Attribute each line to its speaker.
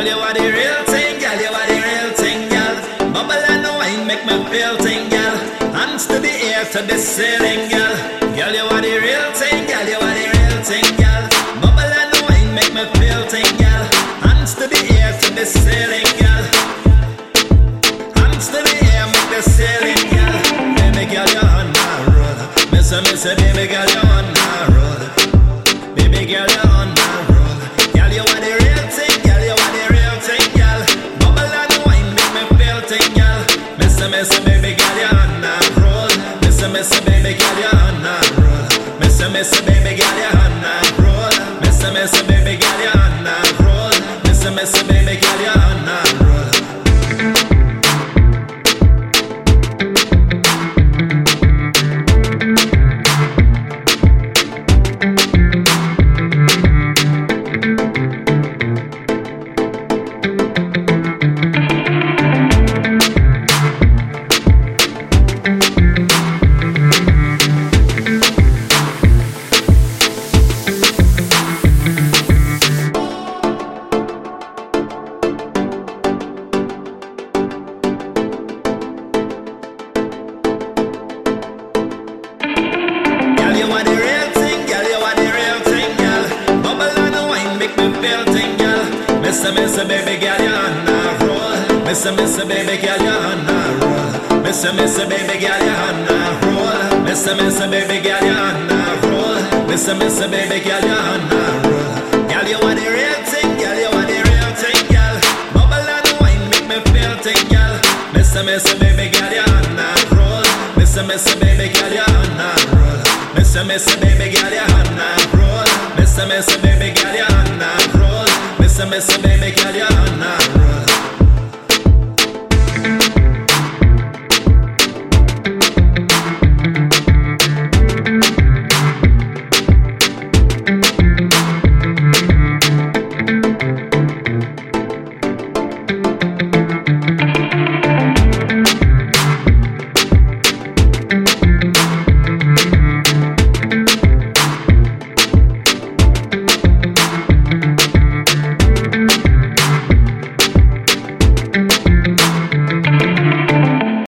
Speaker 1: Girl, you are the real thing, girl, you are the real thing, girl. Bubble and wine make me feel thing, girl. Hands to the air, to the ceiling, girl. Girl, you are the real thing, girl, you are the real thing, girl. Bubble and wine make me feel thing, girl. Hands to the air, to the ceiling, girl. Hands to the air, make the ceiling, girl. Baby girl, you're on my road. Miss miss baby girl, you're on my road. Baby girl, you're Miss a, baby girl, you're on my road. Miss a, miss a, baby girl, you're on my road. Miss a, miss a, baby girl, you're on my road. Miss a, miss a, baby girl, you're on road. Miss a, miss a, baby girl, you're Missa, missa, baby girl, you're on a roll. Missa, missa, baby girl, you're on a roll. Missa, missa, baby girl, you're on a roll. Missa, missa, baby girl, you're on a roll. Missa, missa, baby girl, you're on a roll. Girl, you are the real thing, girl, you are the real thing, girl. Bubble and wine make me feel thing, girl. Missa, missa, baby girl, you're on a roll. Missa, missa, baby girl, you're on a roll. Missa, missa, baby girl, you're on a roll. Missa, missa, baby girl, you're on a roll. Missa, missa, baby girl, you're on a roll.